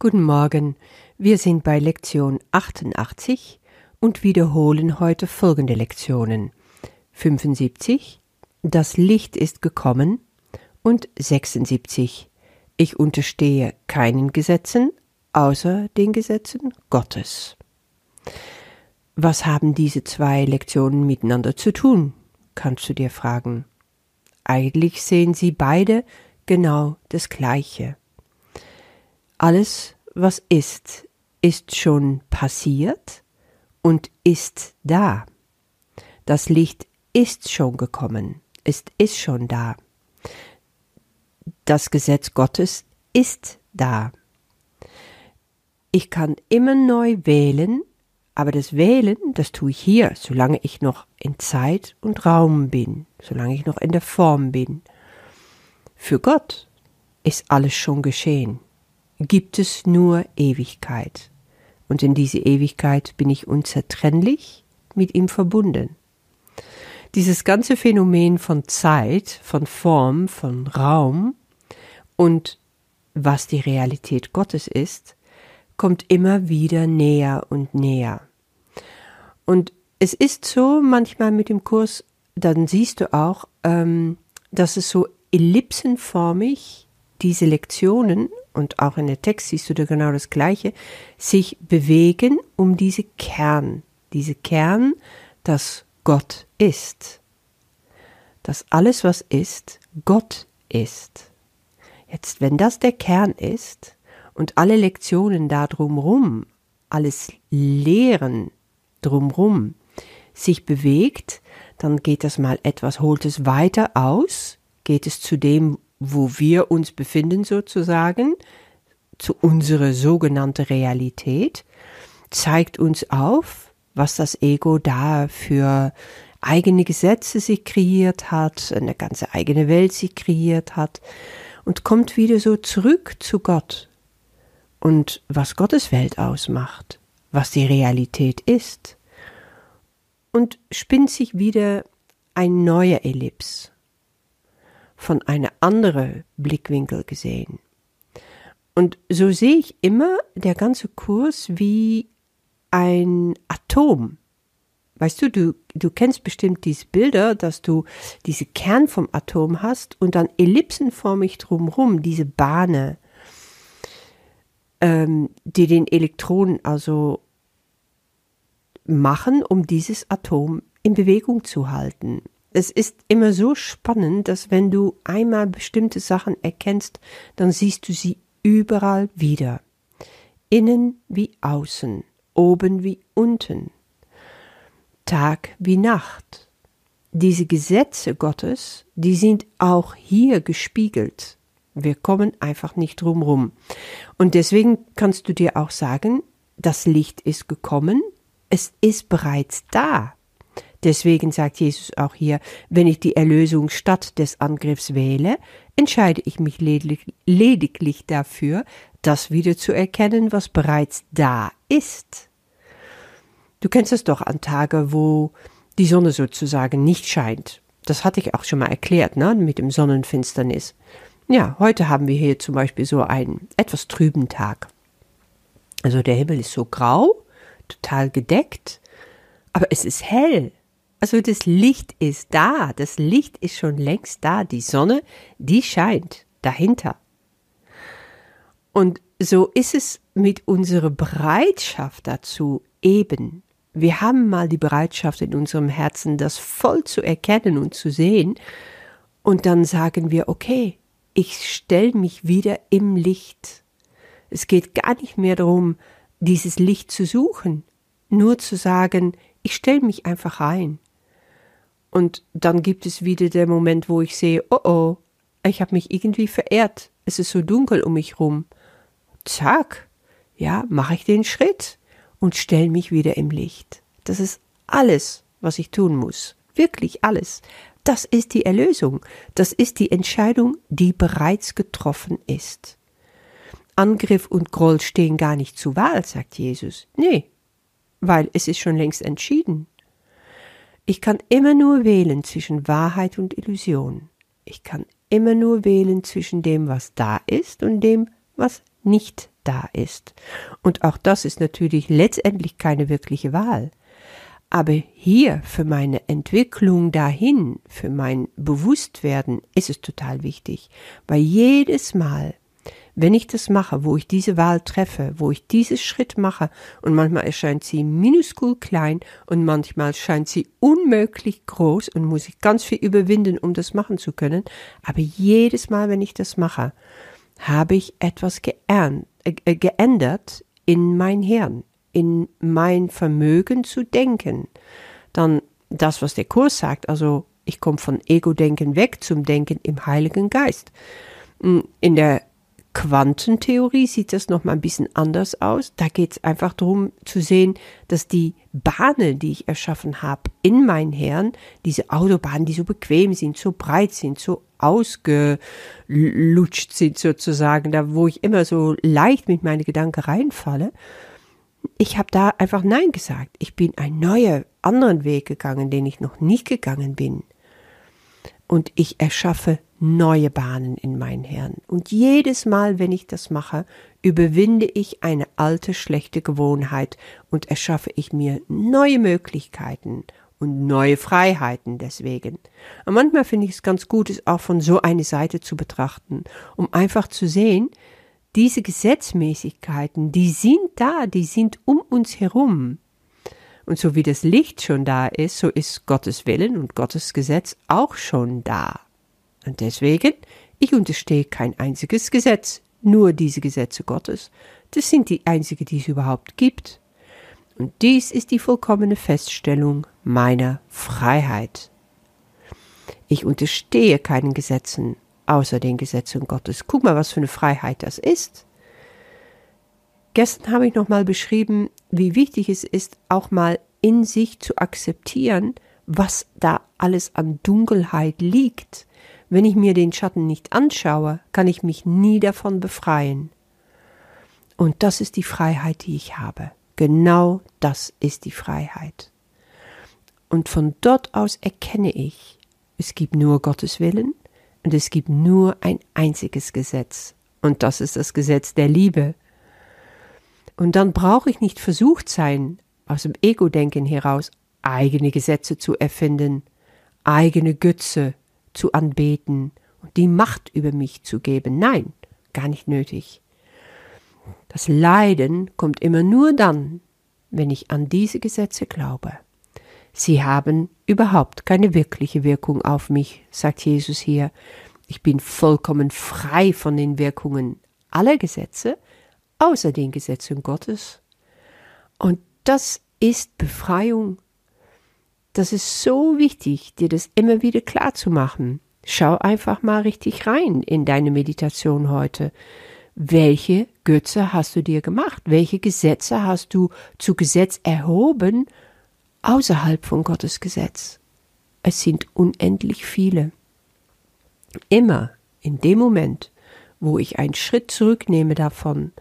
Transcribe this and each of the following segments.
Guten Morgen, wir sind bei Lektion 88 und wiederholen heute folgende Lektionen. 75, das Licht ist gekommen und 76, ich unterstehe keinen Gesetzen außer den Gesetzen Gottes. Was haben diese zwei Lektionen miteinander zu tun, kannst du dir fragen. Eigentlich sehen sie beide genau das Gleiche. Alles, was ist, ist schon passiert und ist da. Das Licht ist schon gekommen, es ist schon da. Das Gesetz Gottes ist da. Ich kann immer neu wählen, aber das Wählen, das tue ich hier, solange ich noch in Zeit und Raum bin, solange ich noch in der Form bin. Für Gott ist alles schon geschehen gibt es nur Ewigkeit. Und in diese Ewigkeit bin ich unzertrennlich mit ihm verbunden. Dieses ganze Phänomen von Zeit, von Form, von Raum und was die Realität Gottes ist, kommt immer wieder näher und näher. Und es ist so manchmal mit dem Kurs, dann siehst du auch, ähm, dass es so ellipsenförmig diese Lektionen und auch in der Text siehst du da genau das Gleiche, sich bewegen um diese Kern, diese Kern, dass Gott ist. Dass alles, was ist, Gott ist. Jetzt, wenn das der Kern ist und alle Lektionen da drumrum, alles Lehren drumrum sich bewegt, dann geht das mal etwas, holt es weiter aus, geht es zu dem, wo wir uns befinden sozusagen, zu unserer sogenannten Realität, zeigt uns auf, was das Ego da für eigene Gesetze sich kreiert hat, eine ganze eigene Welt sich kreiert hat und kommt wieder so zurück zu Gott und was Gottes Welt ausmacht, was die Realität ist und spinnt sich wieder ein neuer Ellips von einer anderen Blickwinkel gesehen. Und so sehe ich immer der ganze Kurs wie ein Atom. Weißt du, du, du kennst bestimmt diese Bilder, dass du diese Kern vom Atom hast und dann ellipsenförmig drumherum diese Bahne, ähm, die den Elektronen also machen, um dieses Atom in Bewegung zu halten es ist immer so spannend, dass wenn du einmal bestimmte Sachen erkennst, dann siehst du sie überall wieder. Innen wie außen, oben wie unten, Tag wie Nacht. Diese Gesetze Gottes, die sind auch hier gespiegelt. Wir kommen einfach nicht drumrum. Und deswegen kannst du dir auch sagen, das Licht ist gekommen, es ist bereits da. Deswegen sagt Jesus auch hier, wenn ich die Erlösung statt des Angriffs wähle, entscheide ich mich lediglich dafür, das wieder zu erkennen, was bereits da ist. Du kennst es doch an Tage, wo die Sonne sozusagen nicht scheint. Das hatte ich auch schon mal erklärt, ne, mit dem Sonnenfinsternis. Ja, heute haben wir hier zum Beispiel so einen etwas trüben Tag. Also der Himmel ist so grau, total gedeckt, aber es ist hell. Also das Licht ist da, das Licht ist schon längst da, die Sonne, die scheint dahinter. Und so ist es mit unserer Bereitschaft dazu eben. Wir haben mal die Bereitschaft in unserem Herzen, das voll zu erkennen und zu sehen. Und dann sagen wir, okay, ich stelle mich wieder im Licht. Es geht gar nicht mehr darum, dieses Licht zu suchen, nur zu sagen, ich stelle mich einfach rein. Und dann gibt es wieder der Moment, wo ich sehe, oh oh, ich habe mich irgendwie verehrt. Es ist so dunkel um mich rum. Zack, ja, mache ich den Schritt und stelle mich wieder im Licht. Das ist alles, was ich tun muss. Wirklich alles. Das ist die Erlösung. Das ist die Entscheidung, die bereits getroffen ist. Angriff und Groll stehen gar nicht zur Wahl, sagt Jesus. Nee, weil es ist schon längst entschieden. Ich kann immer nur wählen zwischen Wahrheit und Illusion. Ich kann immer nur wählen zwischen dem, was da ist und dem, was nicht da ist. Und auch das ist natürlich letztendlich keine wirkliche Wahl. Aber hier für meine Entwicklung dahin, für mein Bewusstwerden ist es total wichtig, weil jedes Mal, wenn ich das mache, wo ich diese Wahl treffe, wo ich diesen Schritt mache, und manchmal erscheint sie minuskul klein und manchmal scheint sie unmöglich groß und muss ich ganz viel überwinden, um das machen zu können, aber jedes Mal, wenn ich das mache, habe ich etwas geändert, äh, geändert in mein Hirn, in mein Vermögen zu denken. Dann das, was der Kurs sagt, also ich komme von Ego-Denken weg zum Denken im Heiligen Geist. Hm, in der Quantentheorie sieht das noch mal ein bisschen anders aus. Da geht es einfach darum zu sehen, dass die Bahnen, die ich erschaffen habe in mein Hirn, diese Autobahnen, die so bequem sind, so breit sind, so ausgelutscht sind sozusagen, da wo ich immer so leicht mit meinen Gedanken reinfalle, ich habe da einfach Nein gesagt. Ich bin einen neuen, anderen Weg gegangen, den ich noch nicht gegangen bin. Und ich erschaffe neue Bahnen in mein Hirn. Und jedes Mal, wenn ich das mache, überwinde ich eine alte, schlechte Gewohnheit und erschaffe ich mir neue Möglichkeiten und neue Freiheiten deswegen. Und manchmal finde ich es ganz gut, es auch von so einer Seite zu betrachten, um einfach zu sehen, diese Gesetzmäßigkeiten, die sind da, die sind um uns herum. Und so wie das Licht schon da ist, so ist Gottes Willen und Gottes Gesetz auch schon da. Und deswegen, ich unterstehe kein einziges Gesetz, nur diese Gesetze Gottes. Das sind die einzigen, die es überhaupt gibt. Und dies ist die vollkommene Feststellung meiner Freiheit. Ich unterstehe keinen Gesetzen, außer den Gesetzen Gottes. Guck mal, was für eine Freiheit das ist. Gestern habe ich nochmal beschrieben, wie wichtig es ist, auch mal in sich zu akzeptieren, was da alles an Dunkelheit liegt. Wenn ich mir den Schatten nicht anschaue, kann ich mich nie davon befreien. Und das ist die Freiheit, die ich habe. Genau das ist die Freiheit. Und von dort aus erkenne ich, es gibt nur Gottes Willen und es gibt nur ein einziges Gesetz. Und das ist das Gesetz der Liebe. Und dann brauche ich nicht versucht sein, aus dem Ego-Denken heraus eigene Gesetze zu erfinden, eigene Götze zu anbeten und die Macht über mich zu geben. Nein, gar nicht nötig. Das Leiden kommt immer nur dann, wenn ich an diese Gesetze glaube. Sie haben überhaupt keine wirkliche Wirkung auf mich, sagt Jesus hier. Ich bin vollkommen frei von den Wirkungen aller Gesetze, außer den Gesetzen Gottes. Und das ist Befreiung. Das ist so wichtig, dir das immer wieder klar zu machen. Schau einfach mal richtig rein in deine Meditation heute. Welche Götze hast du dir gemacht? Welche Gesetze hast du zu Gesetz erhoben außerhalb von Gottes Gesetz. Es sind unendlich viele. Immer in dem Moment, wo ich einen Schritt zurücknehme davon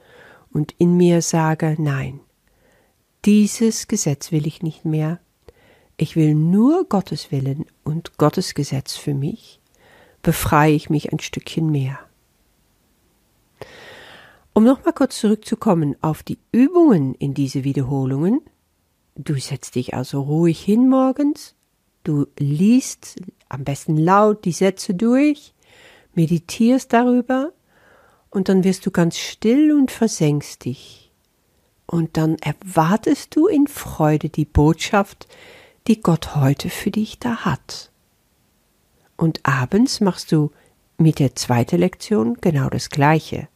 und in mir sage, nein, dieses Gesetz will ich nicht mehr, ich will nur Gottes Willen und Gottes Gesetz für mich, befreie ich mich ein Stückchen mehr. Um nochmal kurz zurückzukommen auf die Übungen in diese Wiederholungen, Du setzt dich also ruhig hin morgens, du liest am besten laut die Sätze durch, meditierst darüber und dann wirst du ganz still und versenkst dich. Und dann erwartest du in Freude die Botschaft, die Gott heute für dich da hat. Und abends machst du mit der zweiten Lektion genau das Gleiche.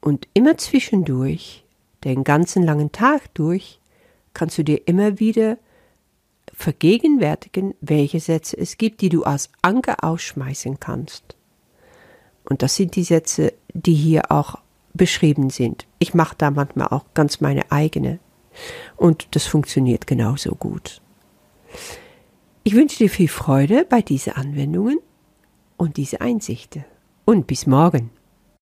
Und immer zwischendurch, den ganzen langen Tag durch, kannst du dir immer wieder vergegenwärtigen, welche Sätze es gibt, die du als Anker ausschmeißen kannst. Und das sind die Sätze, die hier auch beschrieben sind. Ich mache da manchmal auch ganz meine eigene. Und das funktioniert genauso gut. Ich wünsche dir viel Freude bei diesen Anwendungen und diese Einsichten. Und bis morgen.